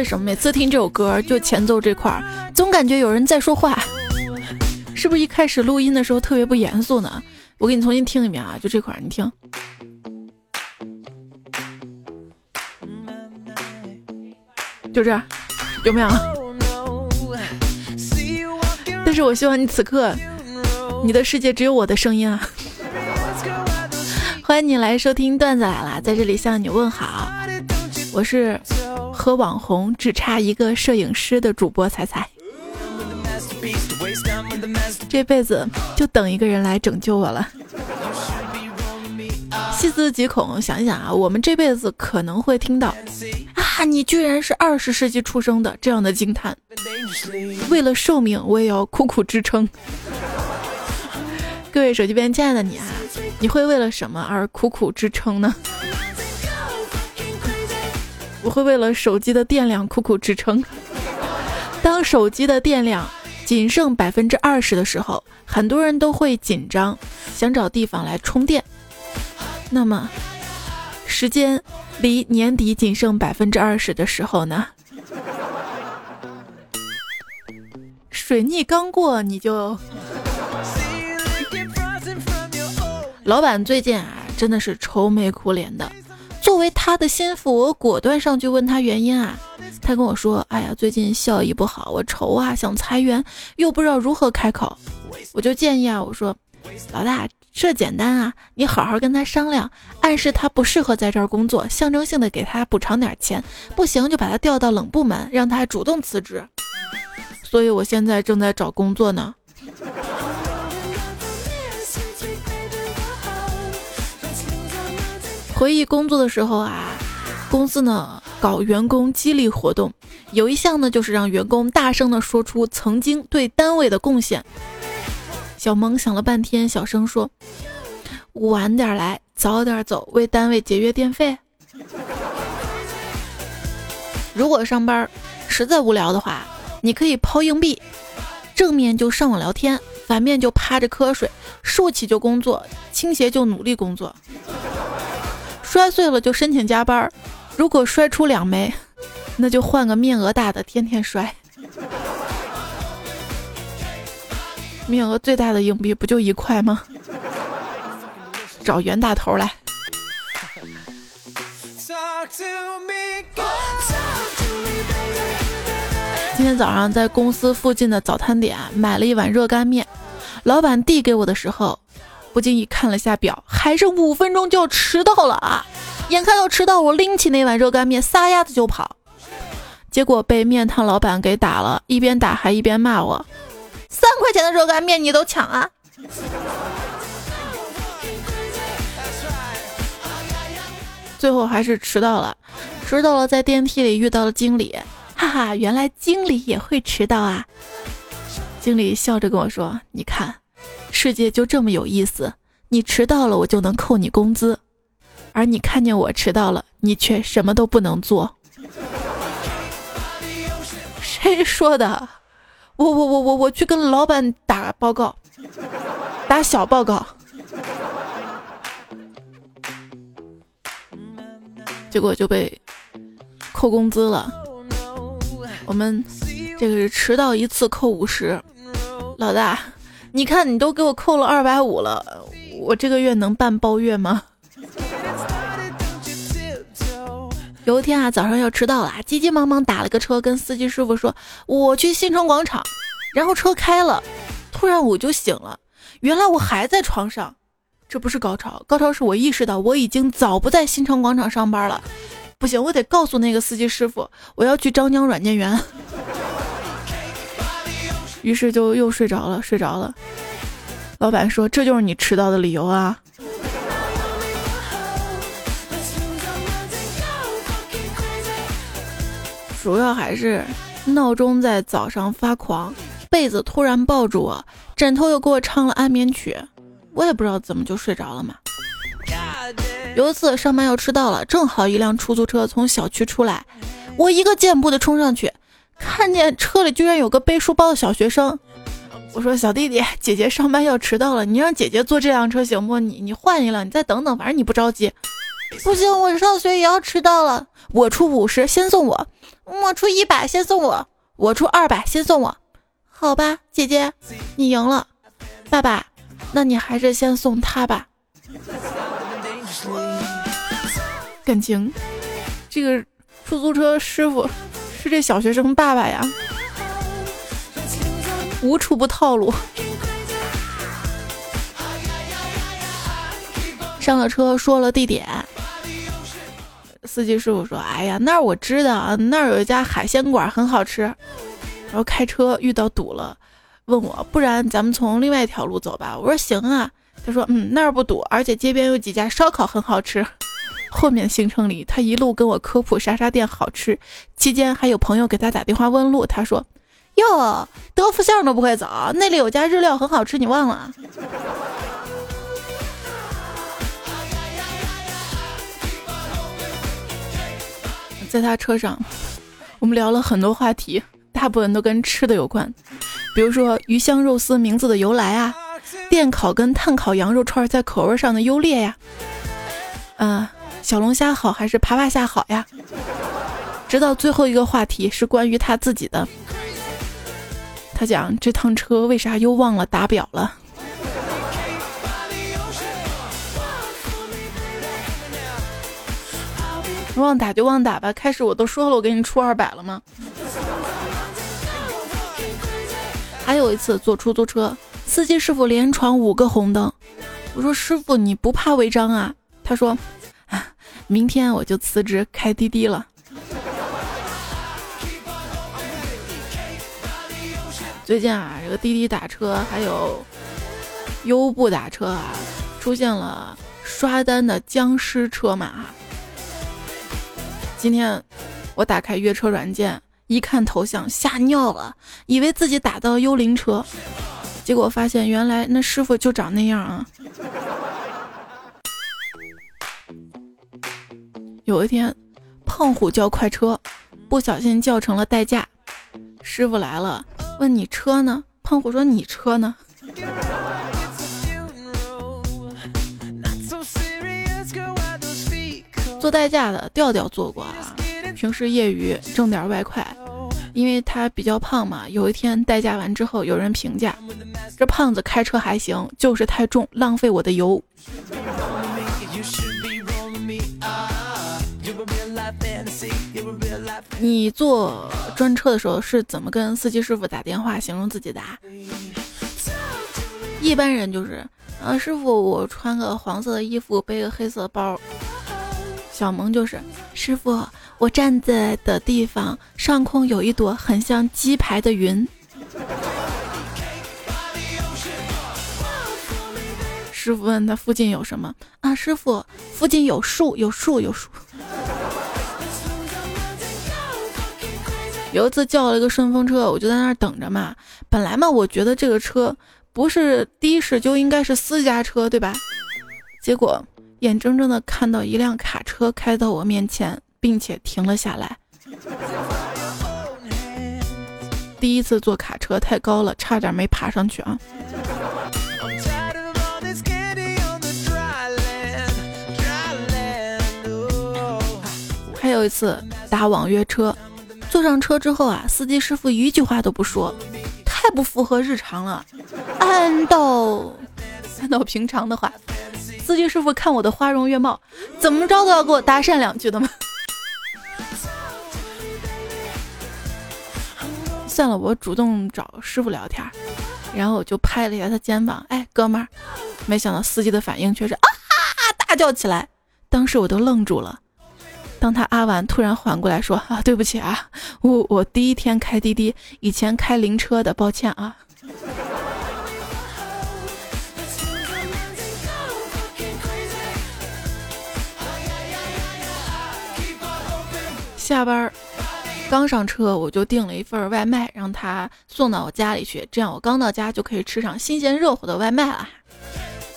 为什么每次听这首歌就前奏这块儿，总感觉有人在说话，是不是一开始录音的时候特别不严肃呢？我给你重新听一遍啊，就这块儿，你听，就这，有没有？但是我希望你此刻，你的世界只有我的声音啊！欢迎你来收听段子来了，在这里向你问好，我是和网红只差一个摄影师的主播彩彩。这辈子就等一个人来拯救我了。细思极恐，想一想啊，我们这辈子可能会听到啊，你居然是二十世纪出生的这样的惊叹。为了寿命，我也要苦苦支撑。各位手机边亲爱的你啊，你会为了什么而苦苦支撑呢？我会为了手机的电量苦苦支撑。当手机的电量仅剩百分之二十的时候，很多人都会紧张，想找地方来充电。那么，时间离年底仅剩百分之二十的时候呢？水逆刚过，你就……老板最近啊，真的是愁眉苦脸的。作为他的心腹，我果断上去问他原因啊。他跟我说：“哎呀，最近效益不好，我愁啊，想裁员，又不知道如何开口。”我就建议啊，我说：“老大，这简单啊，你好好跟他商量，暗示他不适合在这儿工作，象征性的给他补偿点钱，不行就把他调到冷部门，让他主动辞职。”所以我现在正在找工作呢。回忆工作的时候啊，公司呢搞员工激励活动，有一项呢就是让员工大声的说出曾经对单位的贡献。小萌想了半天，小声说：“晚点来，早点走，为单位节约电费。”如果上班实在无聊的话。你可以抛硬币，正面就上网聊天，反面就趴着瞌睡，竖起就工作，倾斜就努力工作。摔碎了就申请加班，如果摔出两枚，那就换个面额大的，天天摔。面额最大的硬币不就一块吗？找袁大头来。今天早上在公司附近的早餐店买了一碗热干面，老板递给我的时候，不经意看了下表，还剩五分钟就要迟到了啊！眼看要迟到，我拎起那碗热干面撒丫子就跑，结果被面摊老板给打了，一边打还一边骂我：“三块钱的热干面你都抢啊！” 最后还是迟到了，迟到了，在电梯里遇到了经理。哈哈，原来经理也会迟到啊！经理笑着跟我说：“你看，世界就这么有意思，你迟到了我就能扣你工资，而你看见我迟到了，你却什么都不能做。”谁说的？我我我我我去跟老板打报告，打小报告，结果就被扣工资了。我们这个是迟到一次扣五十，老大，你看你都给我扣了二百五了，我这个月能办包月吗？有一天啊，早上要迟到了，急急忙忙打了个车，跟司机师傅说我去新城广场，然后车开了，突然我就醒了，原来我还在床上，这不是高潮，高潮是我意识到我已经早不在新城广场上班了。不行，我得告诉那个司机师傅，我要去张江软件园。于是就又睡着了，睡着了。老板说：“这就是你迟到的理由啊！”主要还是闹钟在早上发狂，被子突然抱住我，枕头又给我唱了安眠曲，我也不知道怎么就睡着了嘛。有一次上班要迟到了，正好一辆出租车从小区出来，我一个箭步的冲上去，看见车里居然有个背书包的小学生。我说：“小弟弟，姐姐上班要迟到了，你让姐姐坐这辆车行不？你你换一辆，你再等等，反正你不着急。”不行，我上学也要迟到了。我出五十，先送我。我出一百，先送我。我出二百，先送我。好吧，姐姐，你赢了。爸爸，那你还是先送他吧。感情，这个出租车师傅是这小学生爸爸呀，无处不套路。上了车，说了地点。司机师傅说：“哎呀，那儿我知道，那儿有一家海鲜馆，很好吃。”然后开车遇到堵了，问我：“不然咱们从另外一条路走吧？”我说：“行啊。”他说：“嗯，那儿不堵，而且街边有几家烧烤很好吃。”后面行程里，他一路跟我科普啥啥店好吃，期间还有朋友给他打电话问路。他说：“哟，德福巷都不会走，那里有家日料很好吃，你忘了？” 在他车上，我们聊了很多话题，大部分都跟吃的有关，比如说鱼香肉丝名字的由来啊，电烤跟炭烤羊肉串在口味上的优劣呀，嗯，小龙虾好还是爬爬虾好呀？直到最后一个话题是关于他自己的，他讲这趟车为啥又忘了打表了。忘打就忘打吧，开始我都说了，我给你出二百了吗？还有一次坐出租车，司机师傅连闯五个红灯，我说师傅你不怕违章啊？他说，明天我就辞职开滴滴了。最近啊，这个滴滴打车还有优步打车啊，出现了刷单的僵尸车马。今天我打开约车软件，一看头像吓尿了，以为自己打到幽灵车，结果发现原来那师傅就长那样啊。有一天，胖虎叫快车，不小心叫成了代驾，师傅来了，问你车呢？胖虎说你车呢？做代驾的调调做过啊，平时业余挣点外快，因为他比较胖嘛。有一天代驾完之后，有人评价这胖子开车还行，就是太重，浪费我的油。你坐专车的时候是怎么跟司机师傅打电话形容自己的？一般人就是，啊，师傅，我穿个黄色的衣服，背个黑色包。小萌就是师傅，我站在的地方上空有一朵很像鸡排的云。师傅问他附近有什么啊？师傅，附近有树，有树，有树。有一次叫了一个顺风车，我就在那儿等着嘛。本来嘛，我觉得这个车不是的士就应该是私家车，对吧？结果。眼睁睁的看到一辆卡车开到我面前，并且停了下来。第一次坐卡车太高了，差点没爬上去啊！还有一次打网约车，坐上车之后啊，司机师傅一句话都不说，太不符合日常了。按照按照平常的话。司机师傅看我的花容月貌，怎么着都要给我搭讪两句的嘛？算了，我主动找师傅聊天，然后我就拍了一下他肩膀，哎，哥们儿，没想到司机的反应却是啊大叫起来，当时我都愣住了。当他啊完，突然缓过来说啊，对不起啊，我我第一天开滴滴，以前开灵车的，抱歉啊。下班刚上车，我就订了一份外卖，让他送到我家里去，这样我刚到家就可以吃上新鲜热乎的外卖了。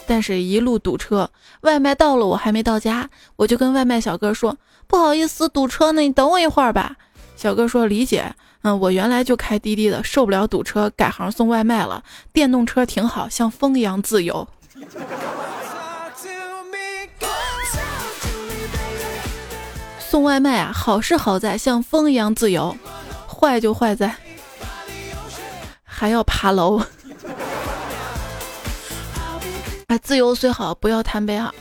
但是，一路堵车，外卖到了我还没到家，我就跟外卖小哥说：“不好意思，堵车呢，你等我一会儿吧。”小哥说：“理解，嗯，我原来就开滴滴的，受不了堵车，改行送外卖了。电动车挺好，像风一样自由。”送外卖啊，好是好在像风一样自由，坏就坏在还要爬楼。啊，自由虽好，不要贪杯啊。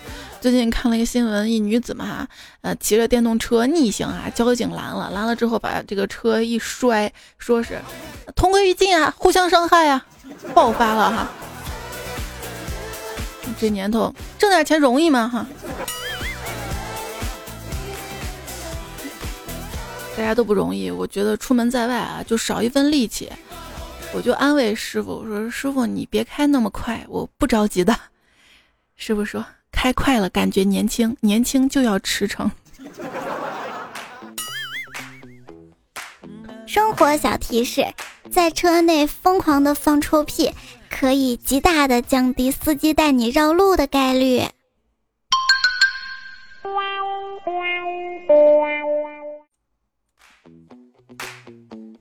最近看了一个新闻，一女子嘛，呃，骑着电动车逆行啊，交警拦了，拦了之后把这个车一摔，说是同归于尽啊，互相伤害啊，爆发了哈。这年头挣点钱容易吗？哈，大家都不容易。我觉得出门在外啊，就少一份力气。我就安慰师傅，我说师傅你别开那么快，我不着急的。师傅说。开快了，感觉年轻，年轻就要驰骋。生活小提示：在车内疯狂的放臭屁，可以极大的降低司机带你绕路的概率。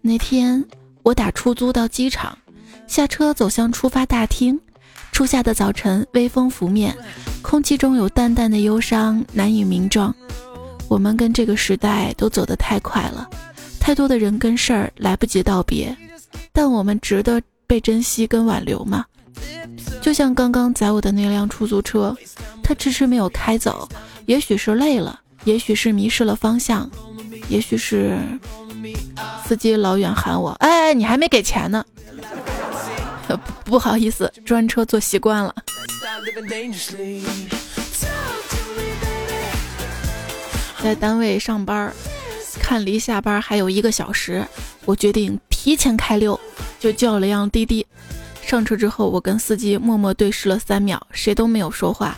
那天我打出租到机场，下车走向出发大厅。初夏的早晨，微风拂面，空气中有淡淡的忧伤，难以名状。我们跟这个时代都走得太快了，太多的人跟事儿来不及道别。但我们值得被珍惜跟挽留吗？就像刚刚载我的那辆出租车，它迟迟没有开走，也许是累了，也许是迷失了方向，也许是司机老远喊我：“哎哎，你还没给钱呢。”不好意思，专车坐习惯了。在单位上班，看离下班还有一个小时，我决定提前开溜，就叫了辆滴滴。上车之后，我跟司机默默对视了三秒，谁都没有说话。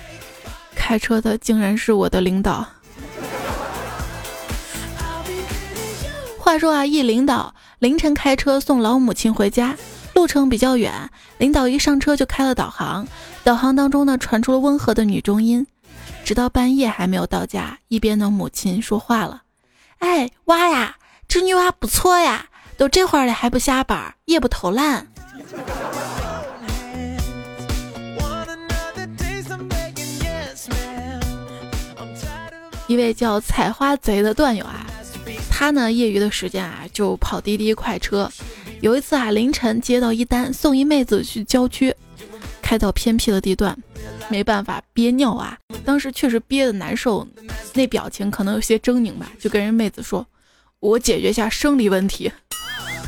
开车的竟然是我的领导。话说啊，一领导凌晨开车送老母亲回家。路程比较远，领导一上车就开了导航，导航当中呢传出了温和的女中音，直到半夜还没有到家，一边的母亲说话了：“哎，娃呀，这女娃不错呀，都这会儿了还不下班，也不偷懒。”一位叫采花贼的段友啊，他呢业余的时间啊就跑滴滴快车。有一次啊，凌晨接到一单，送一妹子去郊区，开到偏僻的地段，没办法憋尿啊，当时确实憋得难受，那表情可能有些狰狞吧，就跟人妹子说：“我解决一下生理问题。”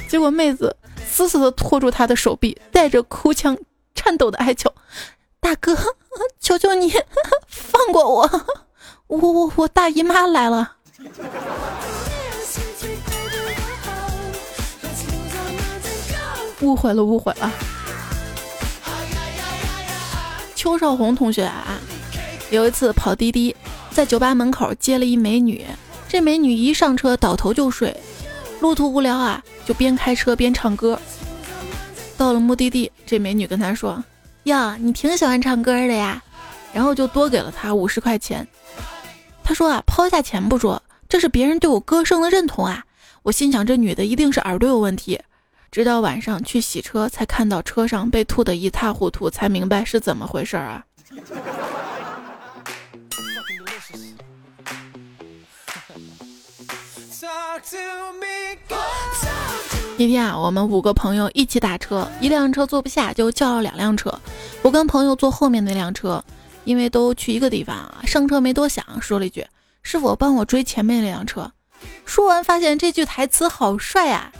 结果妹子死死地拖住他的手臂，带着哭腔、颤抖的哀求：“大哥，求求你 放过我，我我我大姨妈来了。”误会了，误会了。邱少红同学啊，有一次跑滴滴，在酒吧门口接了一美女，这美女一上车倒头就睡，路途无聊啊，就边开车边唱歌。到了目的地，这美女跟他说：“呀，你挺喜欢唱歌的呀。”然后就多给了他五十块钱。他说啊，抛下钱不说，这是别人对我歌声的认同啊。我心想，这女的一定是耳朵有问题。直到晚上去洗车，才看到车上被吐得一塌糊涂，才明白是怎么回事啊！今天啊，我们五个朋友一起打车，一辆车坐不下，就叫了两辆车。我跟朋友坐后面那辆车，因为都去一个地方啊，上车没多想，说了一句：“师傅，帮我追前面那辆车。”说完，发现这句台词好帅呀！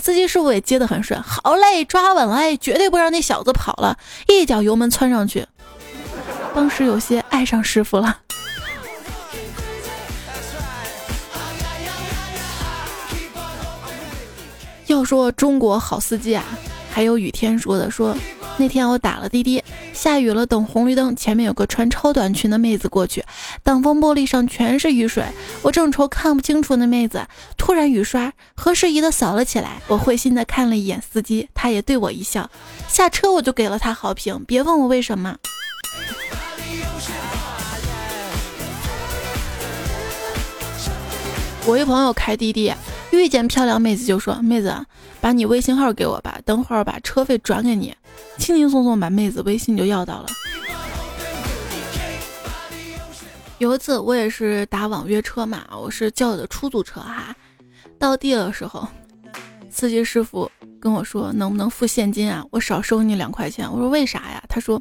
司机师傅也接得很顺，好嘞，抓稳了，哎，绝对不让那小子跑了，一脚油门窜上去。当时有些爱上师傅了。要说中国好司机啊，还有雨天说的说。那天我打了滴滴，下雨了，等红绿灯，前面有个穿超短裙的妹子过去，挡风玻璃上全是雨水，我正愁看不清楚那妹子，突然雨刷合时宜的扫了起来，我会心的看了一眼司机，他也对我一笑，下车我就给了他好评，别问我为什么。我一朋友开滴滴，遇见漂亮妹子就说：“妹子，把你微信号给我吧，等会儿把车费转给你。”轻轻松松把妹子微信就要到了。有一次我也是打网约车嘛，我是叫的出租车哈。到地的时候，司机师傅跟我说能不能付现金啊？我少收你两块钱。我说为啥呀？他说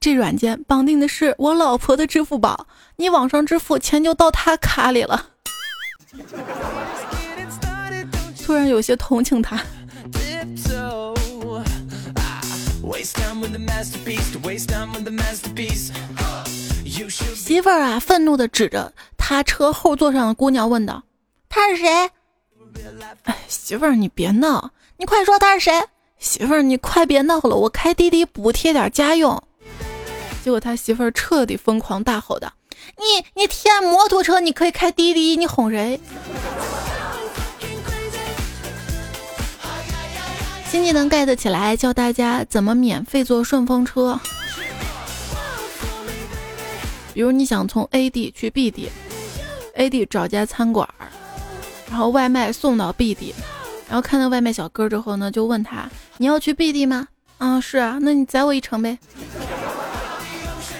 这软件绑定的是我老婆的支付宝，你网上支付钱就到他卡里了。突然有些同情他。媳妇儿啊，愤怒的指着他车后座上的姑娘问道：“他是谁？”哎，媳妇儿你别闹，你快说他是谁？媳妇儿你快别闹了，我开滴滴补贴点家用。结果他媳妇儿彻底疯狂大吼道：“你你天摩托车你可以开滴滴，你哄谁？”新技能 get 起来，教大家怎么免费坐顺风车。比如你想从 A 地去 B 地，A 地找家餐馆，然后外卖送到 B 地，然后看到外卖小哥之后呢，就问他你要去 B 地吗？啊，是啊，那你载我一程呗。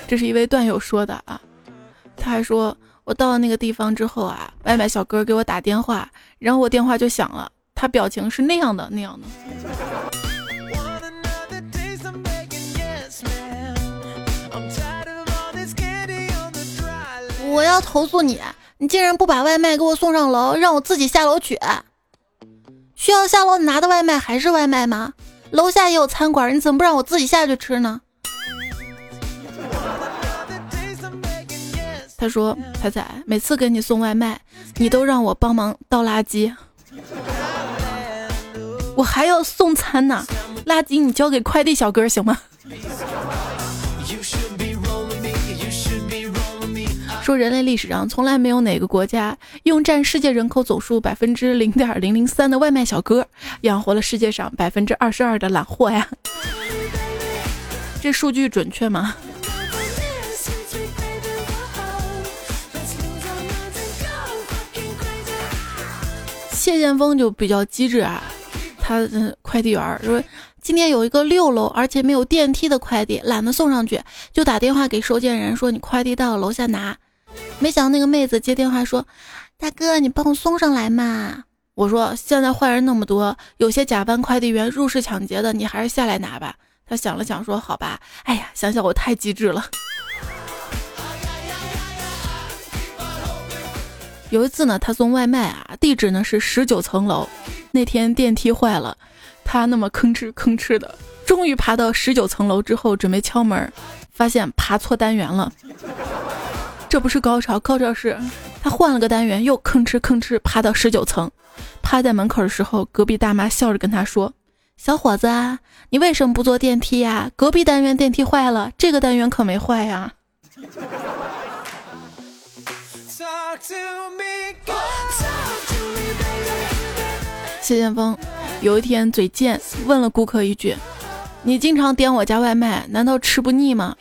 这是一位段友说的啊，他还说我到了那个地方之后啊，外卖小哥给我打电话，然后我电话就响了。他表情是那样的，那样的。我要投诉你，你竟然不把外卖给我送上楼，让我自己下楼取。需要下楼拿的外卖还是外卖吗？楼下也有餐馆，你怎么不让我自己下去吃呢？他说：“彩彩，每次给你送外卖，你都让我帮忙倒垃圾。”我还要送餐呢，垃圾你交给快递小哥行吗？说人类历史上从来没有哪个国家用占世界人口总数百分之零点零零三的外卖小哥养活了世界上百分之二十二的懒货呀？这数据准确吗？谢剑锋就比较机智啊。他的快递员说：“今天有一个六楼而且没有电梯的快递，懒得送上去，就打电话给收件人说你快递到楼下拿。没想到那个妹子接电话说：‘大哥，你帮我送上来嘛。’我说：‘现在坏人那么多，有些假扮快递员入室抢劫的，你还是下来拿吧。’他想了想说：‘好吧。’哎呀，想想我太机智了。有一次呢，他送外卖啊，地址呢是十九层楼。”那天电梯坏了，他那么吭哧吭哧的，终于爬到十九层楼之后，准备敲门，发现爬错单元了。这不是高潮，高潮是他换了个单元，又吭哧吭哧爬到十九层。趴在门口的时候，隔壁大妈笑着跟他说：“小伙子，你为什么不坐电梯呀？隔壁单元电梯坏了，这个单元可没坏呀。”谢剑锋有一天嘴贱，问了顾客一句：“你经常点我家外卖，难道吃不腻吗？”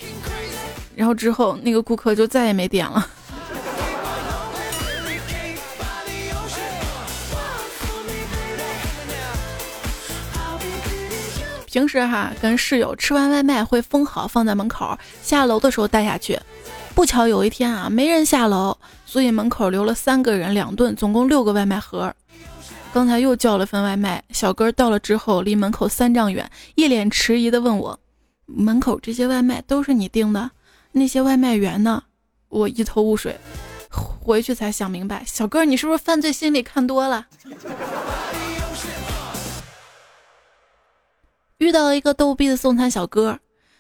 然后之后那个顾客就再也没点了。平时哈跟室友吃完外卖会封好放在门口，下楼的时候带下去。不巧有一天啊没人下楼，所以门口留了三个人两顿，总共六个外卖盒。刚才又叫了份外卖，小哥到了之后，离门口三丈远，一脸迟疑的问我：“门口这些外卖都是你订的？那些外卖员呢？”我一头雾水，回去才想明白，小哥你是不是犯罪心理看多了？遇到了一个逗逼的送餐小哥，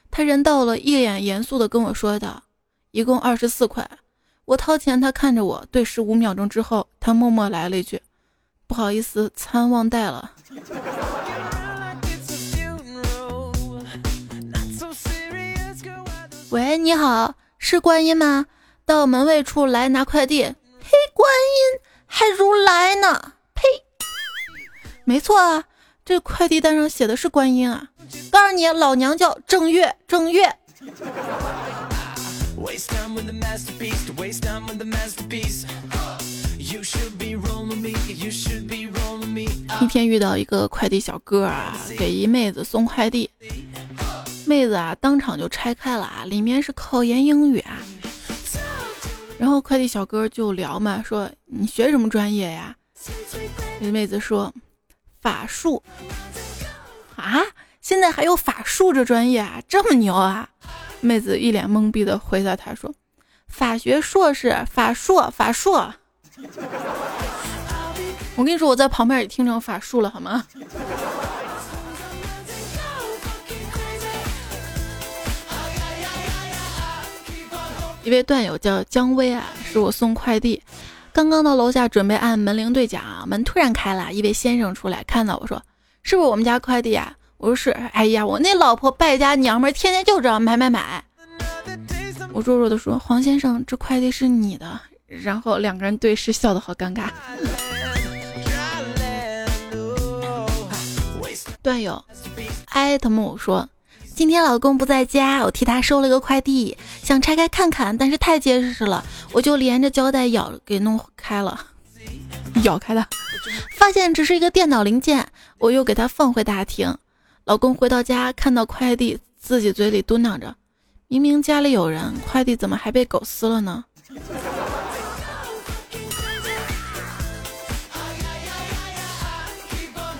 他人到了，一脸严肃的跟我说道：“一共二十四块。”我掏钱，他看着我，对视五秒钟之后，他默默来了一句。不好意思，餐忘带了。喂，你好，是观音吗？到门卫处来拿快递。嘿，观音还如来呢？呸！没错啊，这快递单上写的是观音啊。告诉你，老娘叫正月，正月。一天遇到一个快递小哥啊，给一妹子送快递，妹子啊当场就拆开了啊，里面是考研英语啊。然后快递小哥就聊嘛，说你学什么专业呀？那妹子说法术。啊，现在还有法术这专业啊，这么牛啊？妹子一脸懵逼的回答他说，法学硕士，法硕，法硕。我跟你说，我在旁边也听成法术了，好吗？一位段友叫姜薇啊，是我送快递，刚刚到楼下准备按门铃对讲，门突然开了，一位先生出来看到我说：“是不是我们家快递啊？”我说：“是。”哎呀，我那老婆败家娘们儿，天天就知道买买买。我弱弱的说：“黄先生，这快递是你的。”然后两个人对视，笑得好尴尬。段友艾特木说：“今天老公不在家，我替他收了个快递，想拆开看看，但是太结实了，我就连着胶带咬给弄开了，咬开的，发现只是一个电脑零件，我又给他放回大厅。老公回到家看到快递，自己嘴里嘟囔着：明明家里有人，快递怎么还被狗撕了呢？”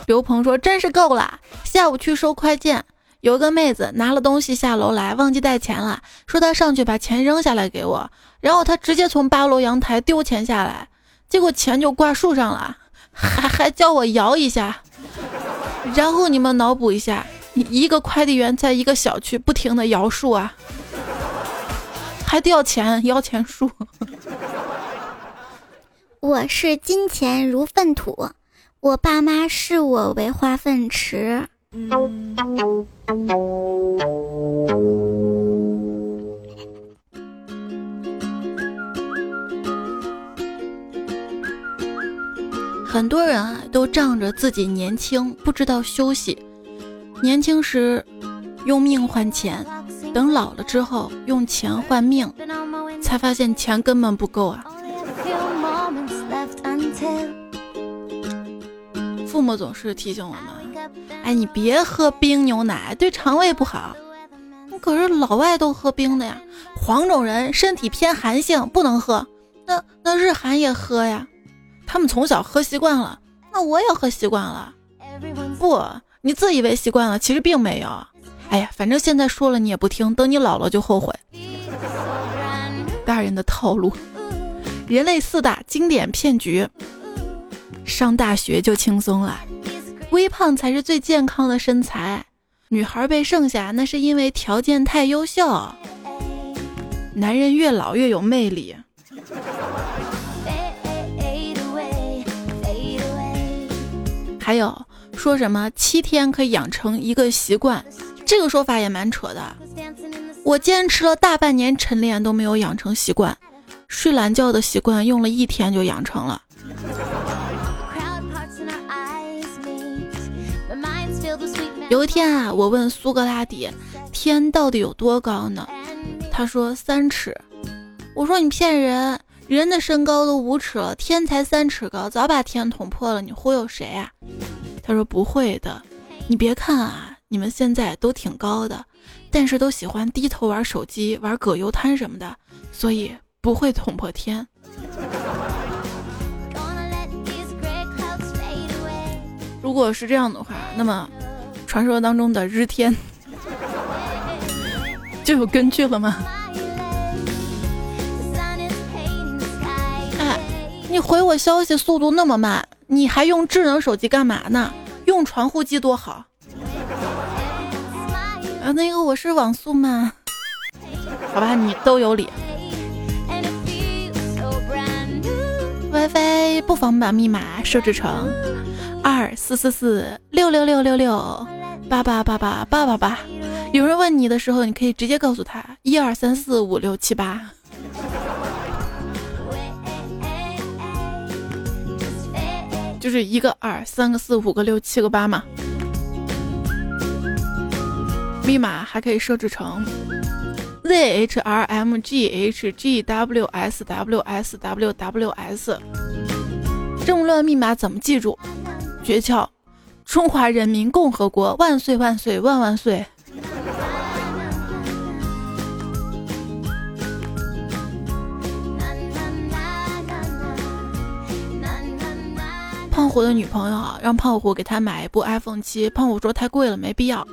刘鹏说：“真是够了！下午去收快件，有个妹子拿了东西下楼来，忘记带钱了，说她上去把钱扔下来给我，然后她直接从八楼阳台丢钱下来，结果钱就挂树上了，还还叫我摇一下。然后你们脑补一下，一个快递员在一个小区不停的摇树啊，还掉钱摇钱树。我是金钱如粪土。”我爸妈视我为化粪池。很多人啊，都仗着自己年轻，不知道休息。年轻时用命换钱，等老了之后用钱换命，才发现钱根本不够啊。父母总是提醒我们：“哎，你别喝冰牛奶，对肠胃不好。”可是老外都喝冰的呀，黄种人身体偏寒性，不能喝。那那日韩也喝呀，他们从小喝习惯了，那我也喝习惯了。不，你自以为习惯了，其实并没有。哎呀，反正现在说了你也不听，等你老了就后悔。大人的套路，人类四大经典骗局。上大学就轻松了，微胖才是最健康的身材。女孩被剩下，那是因为条件太优秀。男人越老越有魅力。还有说什么七天可以养成一个习惯，这个说法也蛮扯的。我坚持了大半年晨练都没有养成习惯，睡懒觉的习惯用了一天就养成了。有一天啊，我问苏格拉底，天到底有多高呢？他说三尺。我说你骗人，人的身高都五尺了，天才三尺高，早把天捅破了。你忽悠谁啊？他说不会的，你别看啊，你们现在都挺高的，但是都喜欢低头玩手机、玩葛优瘫什么的，所以不会捅破天。如果是这样的话，那么。传说当中的日天 就有根据了吗？你回我消息速度那么慢，你还用智能手机干嘛呢？用传呼机多好。啊，那个我是网速慢，好吧，你都有理。WiFi 不妨把密码设置成二四四四六六六六六。八八八八八八八，有人问你的时候，你可以直接告诉他一二三四五六七八，就是一个二，三个四，五个六，七个八嘛。密码还可以设置成 z h r m g h g w s w s w w s。这么乱密码怎么记住？诀窍。中华人民共和国万岁万岁万万岁！虎的女朋友让胖虎给他买一部 iPhone 七，胖虎说太贵了，没必要。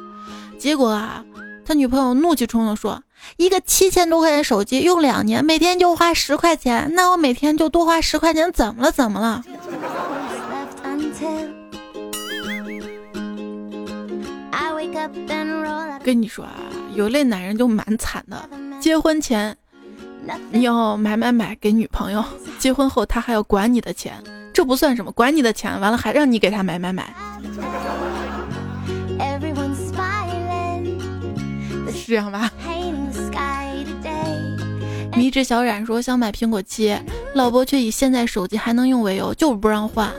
结果啊，他女朋友怒气冲冲说：“一个七千多块钱手机用两年，每天就花十块钱，那我每天就多花十块钱，怎么了？怎么了？”跟你说啊，有类男人就蛮惨的，结婚前你要买买买给女朋友，结婚后他还要管你的钱，这不算什么，管你的钱完了还让你给他买买买。是这样吧？迷之小冉说想买苹果七，老婆却以现在手机还能用为由，就是不让换。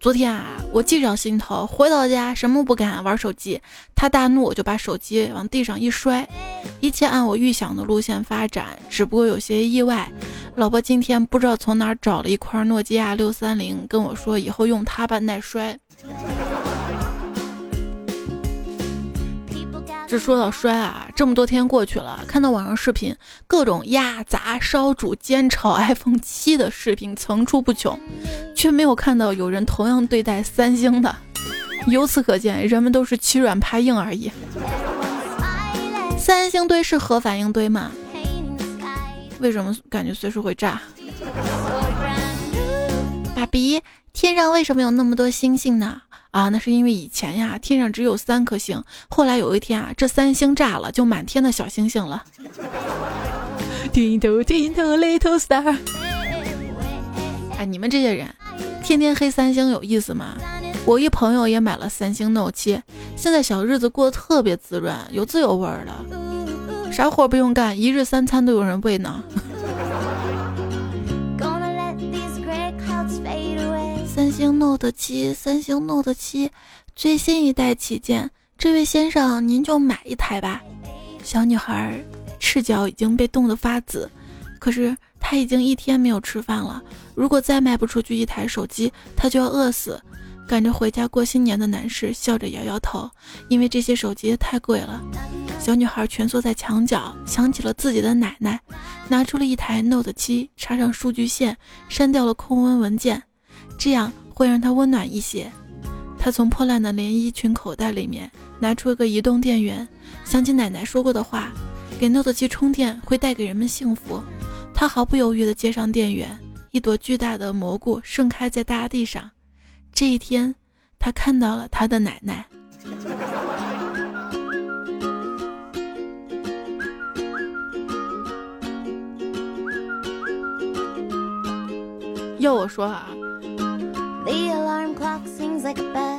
昨天啊，我记上心头，回到家什么不敢，玩手机。他大怒，我就把手机往地上一摔。一切按我预想的路线发展，只不过有些意外。老婆今天不知道从哪找了一块诺基亚六三零，跟我说以后用它吧，耐摔。这说到摔啊，这么多天过去了，看到网上视频，各种压砸、烧煮、煎炒 iPhone 七的视频层出不穷，却没有看到有人同样对待三星的。由此可见，人们都是欺软怕硬而已。三星堆是核反应堆吗？为什么感觉随时会炸？爸比，天上为什么有那么多星星呢？啊，那是因为以前呀，天上只有三颗星，后来有一天啊，这三星炸了，就满天的小星星了。听头听头，little star。哎，你们这些人，天天黑三星有意思吗？我一朋友也买了三星 Note 7，现在小日子过得特别滋润，有滋有味的，啥活不用干，一日三餐都有人喂呢。三星 Note 七三星 Note 七最新一代旗舰，这位先生您就买一台吧。小女孩赤脚已经被冻得发紫，可是她已经一天没有吃饭了。如果再卖不出去一台手机，她就要饿死。赶着回家过新年的男士笑着摇摇头，因为这些手机太贵了。小女孩蜷缩在墙角，想起了自己的奶奶，拿出了一台 Note 7，插上数据线，删掉了控温文件。这样会让他温暖一些。他从破烂的连衣裙口袋里面拿出一个移动电源，想起奶奶说过的话，给 Note 7充电会带给人们幸福。他毫不犹豫地接上电源，一朵巨大的蘑菇盛开在大地上。这一天，他看到了他的奶奶。要我说啊。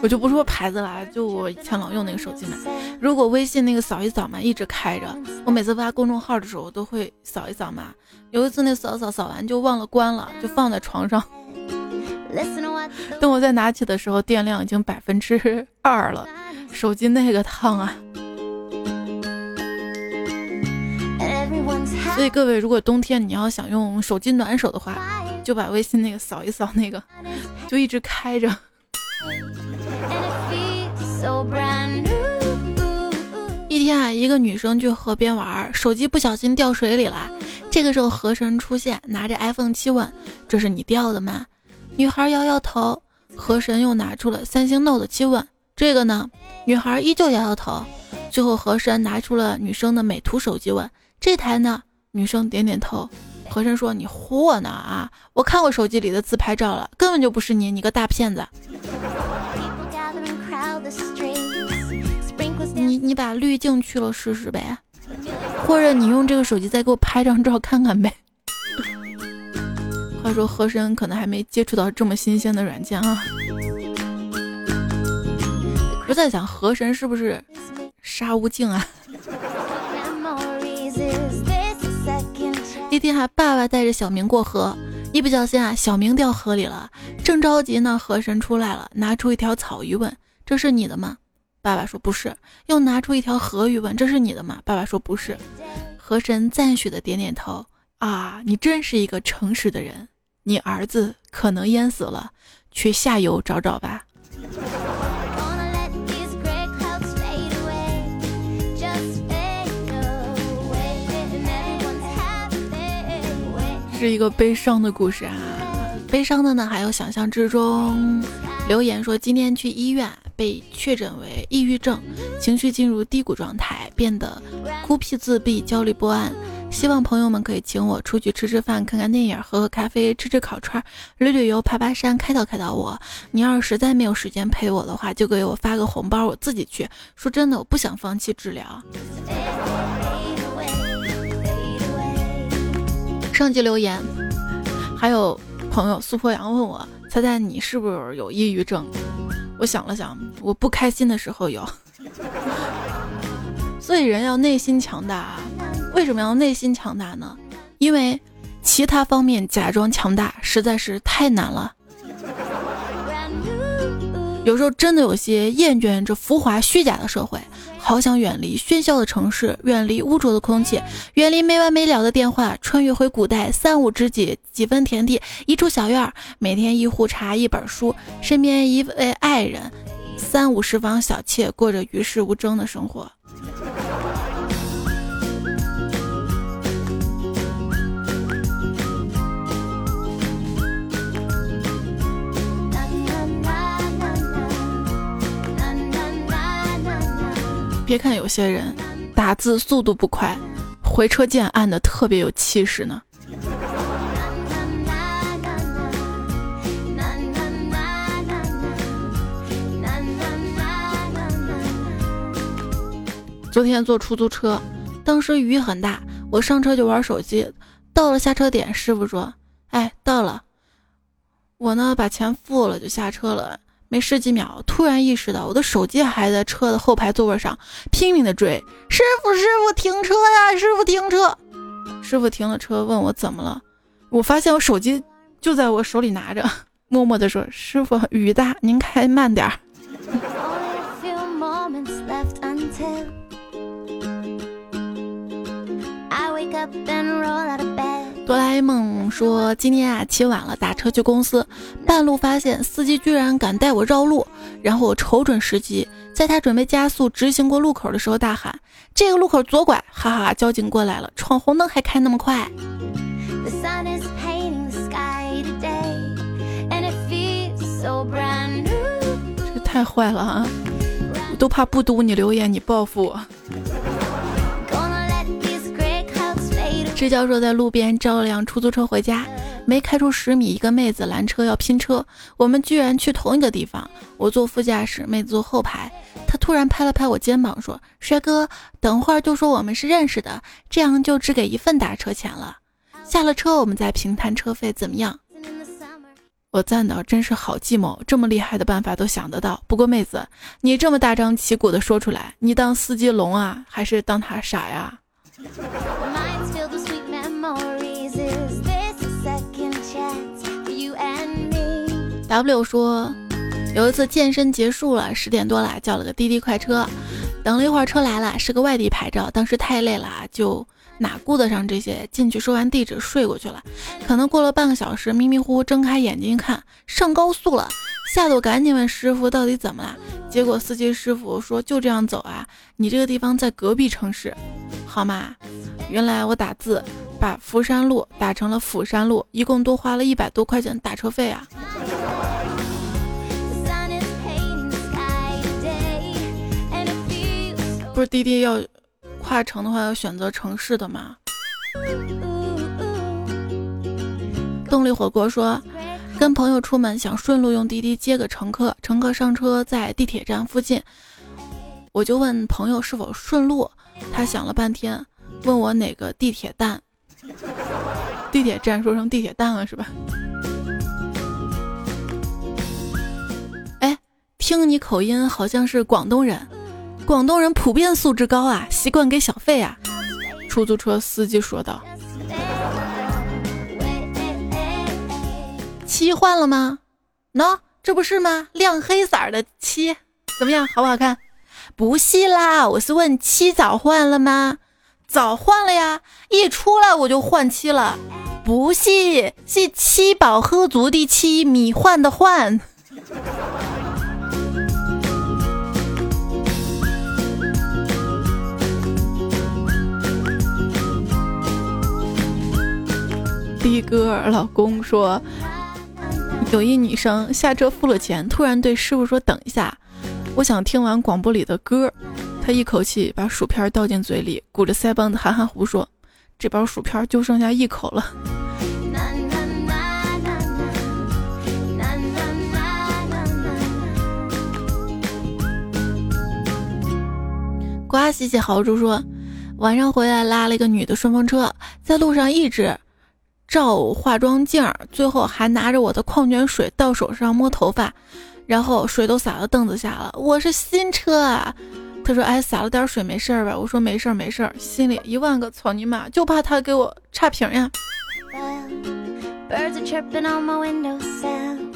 我就不说牌子了，就我以前老用那个手机嘛。如果微信那个扫一扫嘛一直开着，我每次发公众号的时候都会扫一扫嘛。有一次那扫扫扫完就忘了关了，就放在床上。等我再拿起的时候，电量已经百分之二了，手机那个烫啊！所以各位，如果冬天你要想用手机暖手的话，就把微信那个扫一扫，那个就一直开着。一天啊，一个女生去河边玩，手机不小心掉水里了。这个时候，河神出现，拿着 iPhone 七问：“这是你掉的吗？”女孩摇摇头。河神又拿出了三星 Note 七问：“这个呢？”女孩依旧摇摇头。最后，河神拿出了女生的美图手机问：“这台呢？”女生点点头。河神说：“你唬我呢啊！我看过手机里的自拍照了，根本就不是你，你个大骗子！你你把滤镜去了试试呗，或者你用这个手机再给我拍张照看看呗。”话说河神可能还没接触到这么新鲜的软件啊！我在想河神是不是沙悟净啊？一天啊，爸爸带着小明过河，一不小心啊，小明掉河里了。正着急呢，河神出来了，拿出一条草鱼问：“这是你的吗？”爸爸说：“不是。”又拿出一条河鱼问：“这是你的吗？”爸爸说：“不是。”河神赞许的点点头：“啊，你真是一个诚实的人。你儿子可能淹死了，去下游找找吧。”是一个悲伤的故事啊，悲伤的呢还有想象之中留言说今天去医院被确诊为抑郁症，情绪进入低谷状态，变得孤僻自闭、焦虑不安。希望朋友们可以请我出去吃吃饭、看看电影、喝喝咖啡、吃吃烤串、旅旅游、爬爬山、开导开导我。你要是实在没有时间陪我的话，就给我发个红包，我自己去。说真的，我不想放弃治疗。上期留言，还有朋友苏破阳问我，猜猜你是不是有抑郁症？我想了想，我不开心的时候有。所以人要内心强大。啊为什么要内心强大呢？因为其他方面假装强大实在是太难了。有时候真的有些厌倦这浮华虚假的社会，好想远离喧嚣的城市，远离污浊的空气，远离没完没了的电话，穿越回古代，三五知己，几分田地，一处小院，每天一壶茶，一本书，身边一位爱人，三五十房小妾，过着与世无争的生活。别看有些人打字速度不快，回车键按的特别有气势呢。昨天坐出租车，当时雨很大，我上车就玩手机。到了下车点，师傅说：“哎，到了。”我呢把钱付了，就下车了。没十几秒，突然意识到我的手机还在车的后排座位上，拼命的追师傅，师傅停车呀，师傅停车。师傅停了车，问我怎么了。我发现我手机就在我手里拿着，默默的说：“师傅，雨大，您开慢点儿。”哆啦 A 梦说：“今天啊，起晚了，打车去公司，半路发现司机居然敢带我绕路，然后我瞅准时机，在他准备加速直行过路口的时候大喊：这个路口左拐！哈哈，交警过来了，闯红灯还开那么快！这太坏了啊！我都怕不读你留言，你报复我。”支教授在路边招了辆出租车回家，没开出十米，一个妹子拦车要拼车，我们居然去同一个地方。我坐副驾驶，妹子坐后排。她突然拍了拍我肩膀，说：“帅哥，等会儿就说我们是认识的，这样就只给一份打车钱了。下了车我们再平摊车费，怎么样？”我赞道：“真是好计谋，这么厉害的办法都想得到。不过妹子，你这么大张旗鼓的说出来，你当司机聋啊，还是当他傻呀？” W 说，有一次健身结束了，十点多了，叫了个滴滴快车，等了一会儿车来了，是个外地牌照，当时太累了，就哪顾得上这些，进去说完地址睡过去了。可能过了半个小时，迷迷糊糊睁开眼睛一看，上高速了，吓得我赶紧问师傅到底怎么了。结果司机师傅说就这样走啊，你这个地方在隔壁城市，好吗？原来我打字把福山路打成了釜山路，一共多花了一百多块钱打车费啊。不是滴滴要跨城的话，要选择城市的吗？动力火锅说，跟朋友出门想顺路用滴滴接个乘客，乘客上车在地铁站附近，我就问朋友是否顺路，他想了半天，问我哪个地铁站，地铁站说成地铁蛋了是吧？哎，听你口音好像是广东人。广东人普遍素质高啊，习惯给小费啊。出租车司机说道：“漆换了吗？喏，这不是吗？亮黑色的漆，怎么样，好不好看？不是啦，我是问漆早换了吗？早换了呀，一出来我就换漆了。不是，是七饱喝足的七，米换的换。”的哥老公说：“有一女生下车付了钱，突然对师傅说：“等一下，我想听完广播里的歌。”他一口气把薯片倒进嘴里，鼓着腮帮子含含糊糊说：“这包薯片就剩下一口了。”瓜西西豪猪说，晚上回来拉了一个女的顺风车，在路上一直照化妆镜，最后还拿着我的矿泉水到手上摸头发，然后水都洒到凳子下了。我是新车啊。他说：“哎，洒了点水没事儿吧？”我说：“没事儿，没事儿。”心里一万个草泥马，就怕他给我差评呀。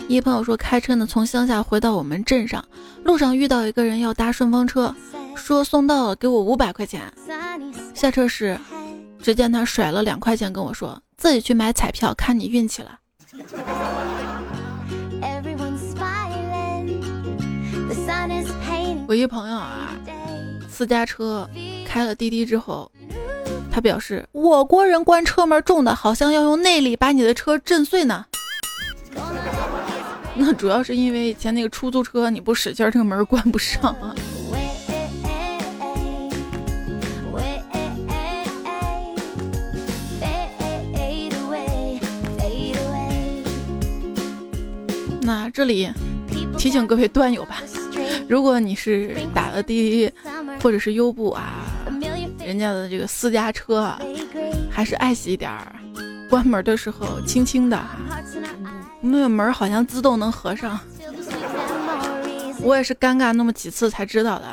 一朋友说，开车呢从乡下回到我们镇上，路上遇到一个人要搭顺风车，说送到了，给我五百块钱。下车时，只见他甩了两块钱跟我说：“自己去买彩票，看你运气了。”我一朋友啊。私家车开了滴滴之后，他表示我国人关车门重的，好像要用内力把你的车震碎呢。那主要是因为以前那个出租车你不使劲，这个门关不上啊。那这里提醒各位段友吧。如果你是打了滴滴或者是优步啊，人家的这个私家车啊，还是爱惜一点儿，关门的时候轻轻的，那个门好像自动能合上。我也是尴尬那么几次才知道的。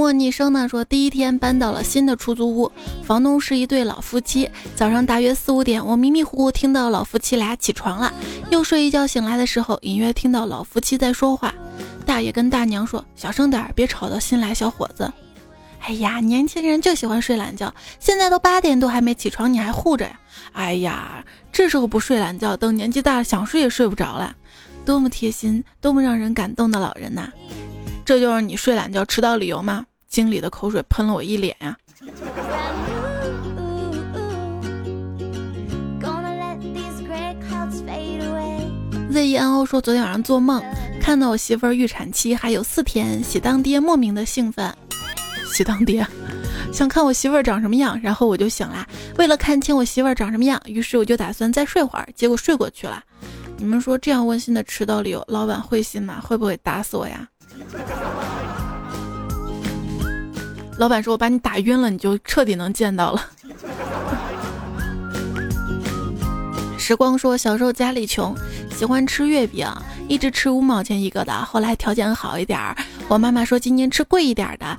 莫逆生呢说，第一天搬到了新的出租屋，房东是一对老夫妻。早上大约四五点，我迷迷糊糊听到老夫妻俩起床了，又睡一觉醒来的时候，隐约听到老夫妻在说话。大爷跟大娘说：“小声点，别吵到新来小伙子。”哎呀，年轻人就喜欢睡懒觉，现在都八点多还没起床，你还护着呀？哎呀，这时候不睡懒觉，等年纪大了想睡也睡不着了。多么贴心，多么让人感动的老人呐！这就是你睡懒觉迟到理由吗？经理的口水喷了我一脸呀！Z E N O 说昨天晚上做梦，看到我媳妇儿预产期还有四天，喜当爹莫名的兴奋。喜当爹，想看我媳妇儿长什么样，然后我就醒了。为了看清我媳妇儿长什么样，于是我就打算再睡会儿，结果睡过去了。你们说这样温馨的迟到理由，老板会信吗？会不会打死我呀？老板说：“我把你打晕了，你就彻底能见到了。”时光说：“小时候家里穷，喜欢吃月饼，一直吃五毛钱一个的。后来条件好一点儿，我妈妈说今年吃贵一点的。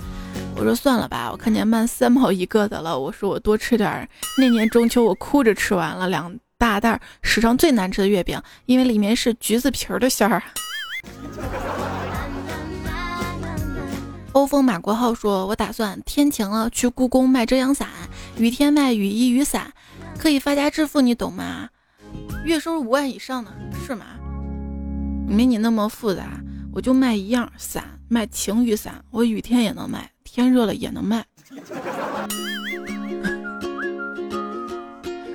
我说算了吧，我看见卖三毛一个的了。我说我多吃点儿。那年中秋，我哭着吃完了两大袋史上最难吃的月饼，因为里面是橘子皮儿的馅儿。”欧风马国浩说：“我打算天晴了去故宫卖遮阳伞，雨天卖雨衣雨伞，可以发家致富，你懂吗？月收入五万以上的是吗？没你那么复杂，我就卖一样伞，卖晴雨伞，我雨天也能卖，天热了也能卖。”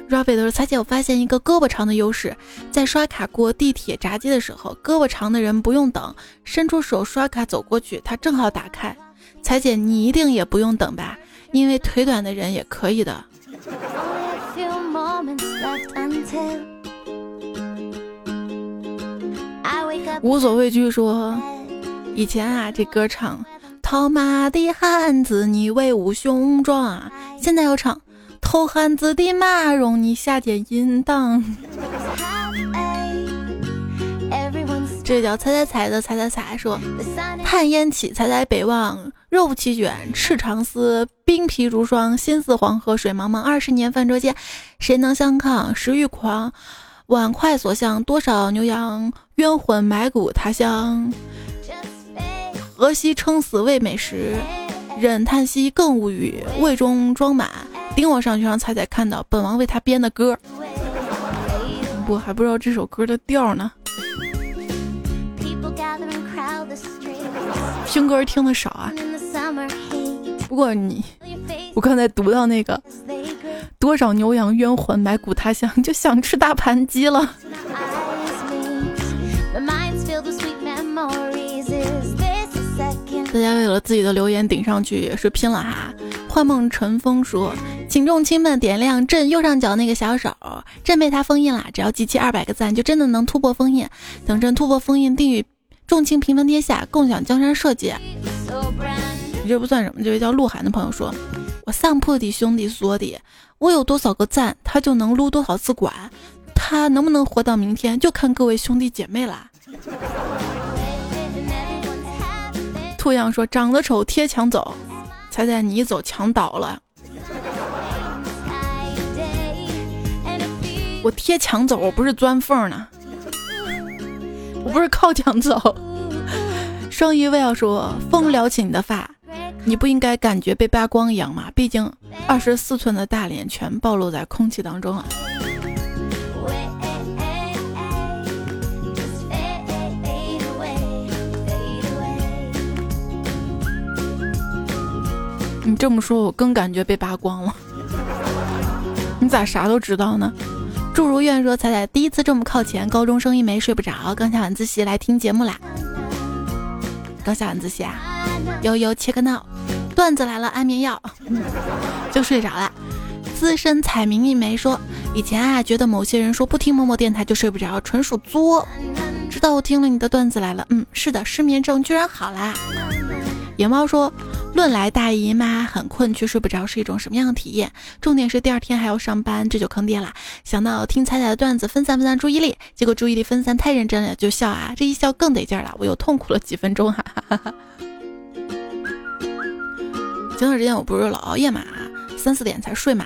Rabbit 说：“彩姐，我发现一个胳膊长的优势，在刷卡过地铁闸机的时候，胳膊长的人不用等，伸出手刷卡走过去，他正好打开。彩姐，你一定也不用等吧？因为腿短的人也可以的。”无所畏惧说：“以前啊，这歌唱套马的汉子，你威武雄壮啊，现在要唱。”偷汉子的马容你下点淫荡。这叫踩踩踩的踩踩踩。说叹烟起，踩踩北望，肉不齐卷，赤长丝，冰皮如霜，心似黄河水茫茫。二十年泛舟间，谁能相抗？食欲狂，碗筷所向，多少牛羊冤魂埋骨他乡。何惜撑死为美食，忍叹息更无语，胃中装满。顶我上去让彩彩看到本王为他编的歌，我还不知道这首歌的调呢。听歌听的少啊，不过你我刚才读到那个多少牛羊冤魂埋骨他乡，就想吃大盘鸡了。大家为了自己的留言顶上去也是拼了哈。幻梦尘封说，请众亲们点亮朕右上角那个小手，朕被他封印了，只要集齐二百个赞，就真的能突破封印。等朕突破封印，定与众卿平分天下，共享江山社稷。你这不算什么，这位叫鹿晗的朋友说，我丧破的兄弟说的，我有多少个赞，他就能撸多少次管，他能不能活到明天，就看各位兄弟姐妹啦。兔样说，长得丑贴墙走。猜猜你一走墙倒了，我贴墙走，我不是钻缝呢，我不是靠墙走。双鱼卫要说风撩起你的发，你不应该感觉被扒光一样吗？毕竟二十四寸的大脸全暴露在空气当中啊。你这么说，我更感觉被扒光了。你咋啥都知道呢？祝如愿说：“彩彩第一次这么靠前，高中生一枚睡不着，刚下晚自习来听节目啦。刚下晚自习啊，悠悠切个闹，段子来了，安眠药 就睡着了。资深彩民一枚说：以前啊，觉得某些人说不听默默电台就睡不着，纯属作。直到我听了你的段子来了，嗯，是的，失眠症居然好啦。野猫说。论来大姨妈很困却睡不着是一种什么样的体验？重点是第二天还要上班，这就坑爹了。想到听彩彩的段子分散分散注意力，结果注意力分散太认真了就笑啊，这一笑更得劲了，我又痛苦了几分钟哈。前段时间我不是老熬夜嘛，三四点才睡嘛，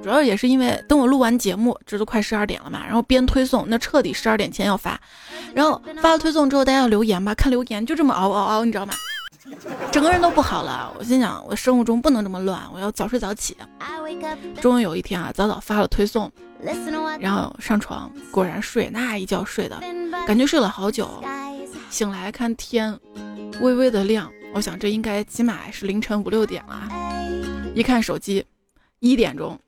主要也是因为等我录完节目，这都快十二点了嘛，然后边推送，那彻底十二点前要发，然后发了推送之后大家要留言吧，看留言就这么熬熬熬，你知道吗？整个人都不好了，我心想，我生物钟不能这么乱，我要早睡早起。终于有一天啊，早早发了推送，然后上床，果然睡，那一觉睡的感觉睡了好久。醒来看天微微的亮，我想这应该起码是凌晨五六点了。一看手机，一点钟。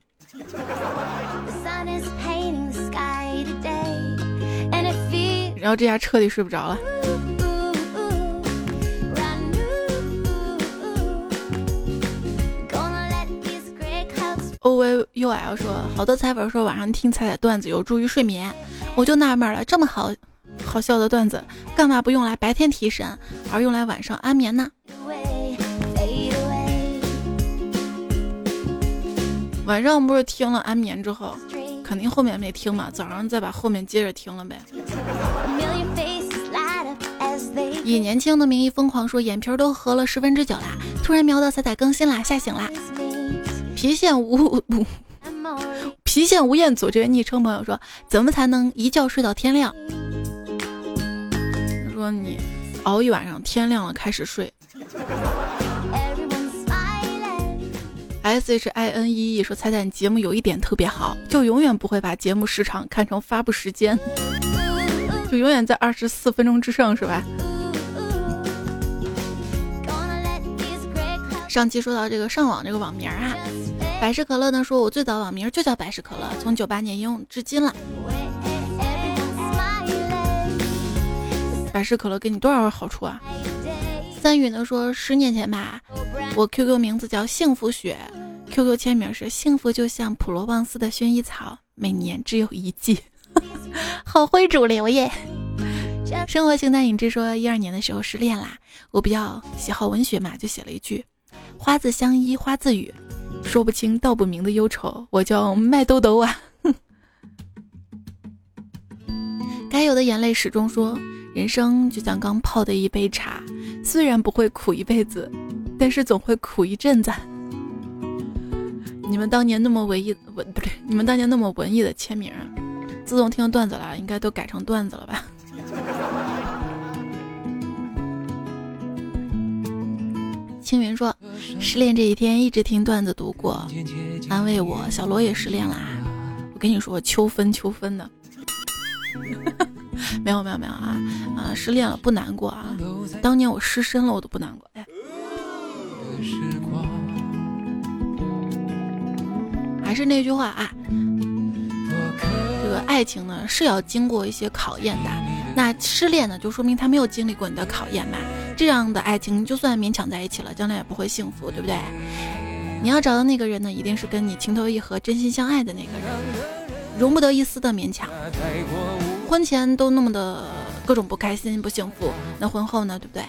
然后这下彻底睡不着了。O V U L 说，好多彩粉说晚上听彩彩段子有助于睡眠，我就纳闷了，这么好好笑的段子，干嘛不用来白天提神，而用来晚上安眠呢？晚上不是听了安眠之后，肯定后面没听嘛，早上再把后面接着听了呗。以年轻的名义疯狂说，眼皮都合了十分之九啦，突然瞄到彩彩更新啦，吓醒啦。郫县无无郫县吴彦祖这位昵称朋友说：“怎么才能一觉睡到天亮？”他说：“你熬一晚上，天亮了开始睡。”S H I N E E 说：“彩彩节目有一点特别好，就永远不会把节目时长看成发布时间，就永远在二十四分钟之上，是吧？”上期说到这个上网这个网名啊，百事可乐呢说，我最早网名就叫百事可乐，从九八年用至今了。百事可乐给你多少好处啊？三宇呢说，十年前吧，我 QQ 名字叫幸福雪，QQ 签名是幸福就像普罗旺斯的薰衣草，每年只有一季，好会主流耶。生活形态影志说，一二年的时候失恋啦，我比较喜好文学嘛，就写了一句。花自相依，花自语，说不清道不明的忧愁。我叫麦兜兜啊。该有的眼泪始终说，人生就像刚泡的一杯茶，虽然不会苦一辈子，但是总会苦一阵子。你们当年那么文艺文不对，你们当年那么文艺的签名，自从听段子了，应该都改成段子了吧？青云说：“失恋这一天一直听段子读过，安慰我。小罗也失恋啦，我跟你说，秋分秋分的，没有没有没有啊啊！失恋了不难过啊，当年我失身了我都不难过。哎，还是那句话啊，这个爱情呢是要经过一些考验的。那失恋呢，就说明他没有经历过你的考验嘛。这样的爱情就算勉强在一起了，将来也不会幸福，对不对？你要找的那个人呢，一定是跟你情投意合、真心相爱的那个人，容不得一丝的勉强。婚前都那么的各种不开心、不幸福，那婚后呢，对不对？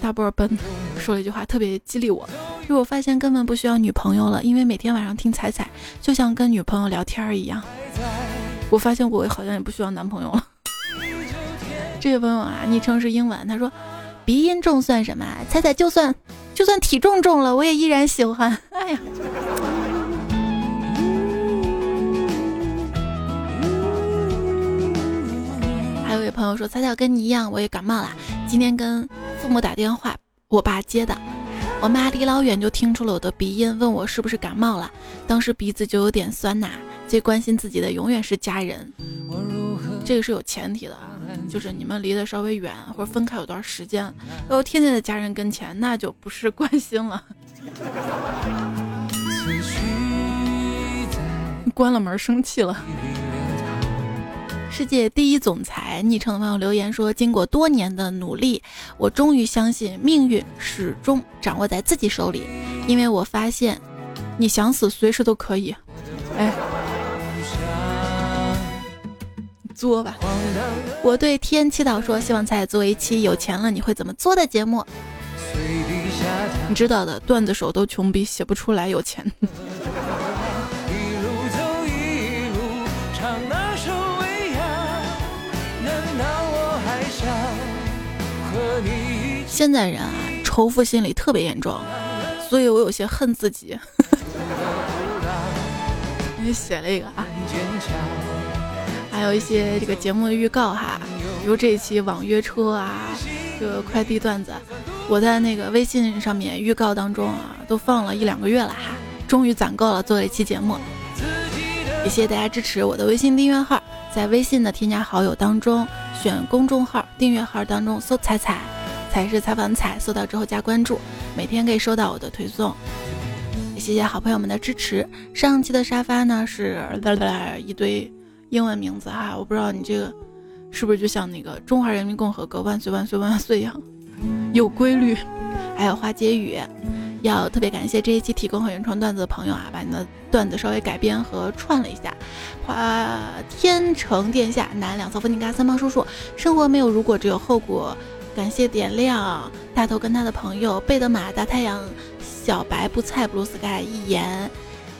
大波尔奔说了一句话，特别激励我，就我发现根本不需要女朋友了，因为每天晚上听彩彩，就像跟女朋友聊天一样。我发现我好像也不需要男朋友了。这位朋友啊，昵称是英文，他说。鼻音重算什么？彩彩就算就算体重重了，我也依然喜欢。哎呀，还有一位朋友说，彩彩跟你一样，我也感冒了。今天跟父母打电话，我爸接的，我妈离老远就听出了我的鼻音，问我是不是感冒了。当时鼻子就有点酸呐。最关心自己的永远是家人，这个是有前提的。就是你们离得稍微远，或者分开有段时间，然后天天在家人跟前，那就不是关心了。关了门生气了。世界第一总裁昵称的朋友留言说：“经过多年的努力，我终于相信命运始终掌握在自己手里，因为我发现，你想死随时都可以。”哎。作吧，我对天祈祷说，希望彩做一期有钱了你会怎么做的节目。你知道的，段子手都穷逼，写不出来有钱。现在人啊，仇富心理特别严重，所以我有些恨自己。你 写了一个啊。还有一些这个节目的预告哈，比如这一期网约车啊，这个快递段子，我在那个微信上面预告当中啊，都放了一两个月了哈，终于攒够了做了一期节目。也谢谢大家支持我的微信订阅号，在微信的添加好友当中选公众号订阅号当中搜“彩彩”，彩是采访的彩，搜到之后加关注，每天可以收到我的推送。谢谢好朋友们的支持。上期的沙发呢是 一堆。英文名字哈，我不知道你这个是不是就像那个中华人民共和国万岁万岁万岁一样有规律。还有花街雨，要特别感谢这一期提供和原创段子的朋友啊，把你的段子稍微改编和串了一下。花天成殿下男两侧风景嘎三胖叔叔，生活没有如果只有后果。感谢点亮大头跟他的朋友贝德玛大太阳小白不菜 blue sky 一言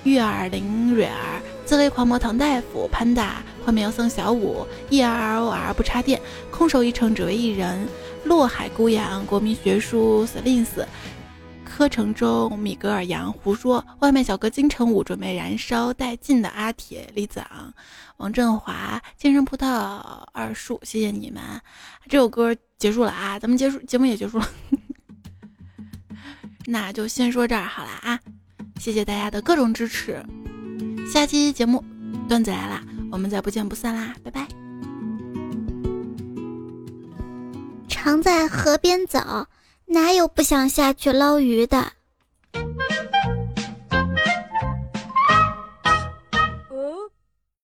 玉儿林蕊儿。自卫狂魔唐大夫潘达画面要送小五。E R O R 不插电。空手一程只为一人落海孤阳国民学书 Selins 柯城中米格尔杨胡说外卖小哥金城武准备燃烧殆尽的阿铁李子昂。王振华健身葡萄二树谢谢你们。这首歌结束了啊咱们结束节目也结束了。那就先说这儿好了啊。谢谢大家的各种支持。下期节目段子来啦，我们再不见不散啦，拜拜。常在河边走，哪有不想下去捞鱼的？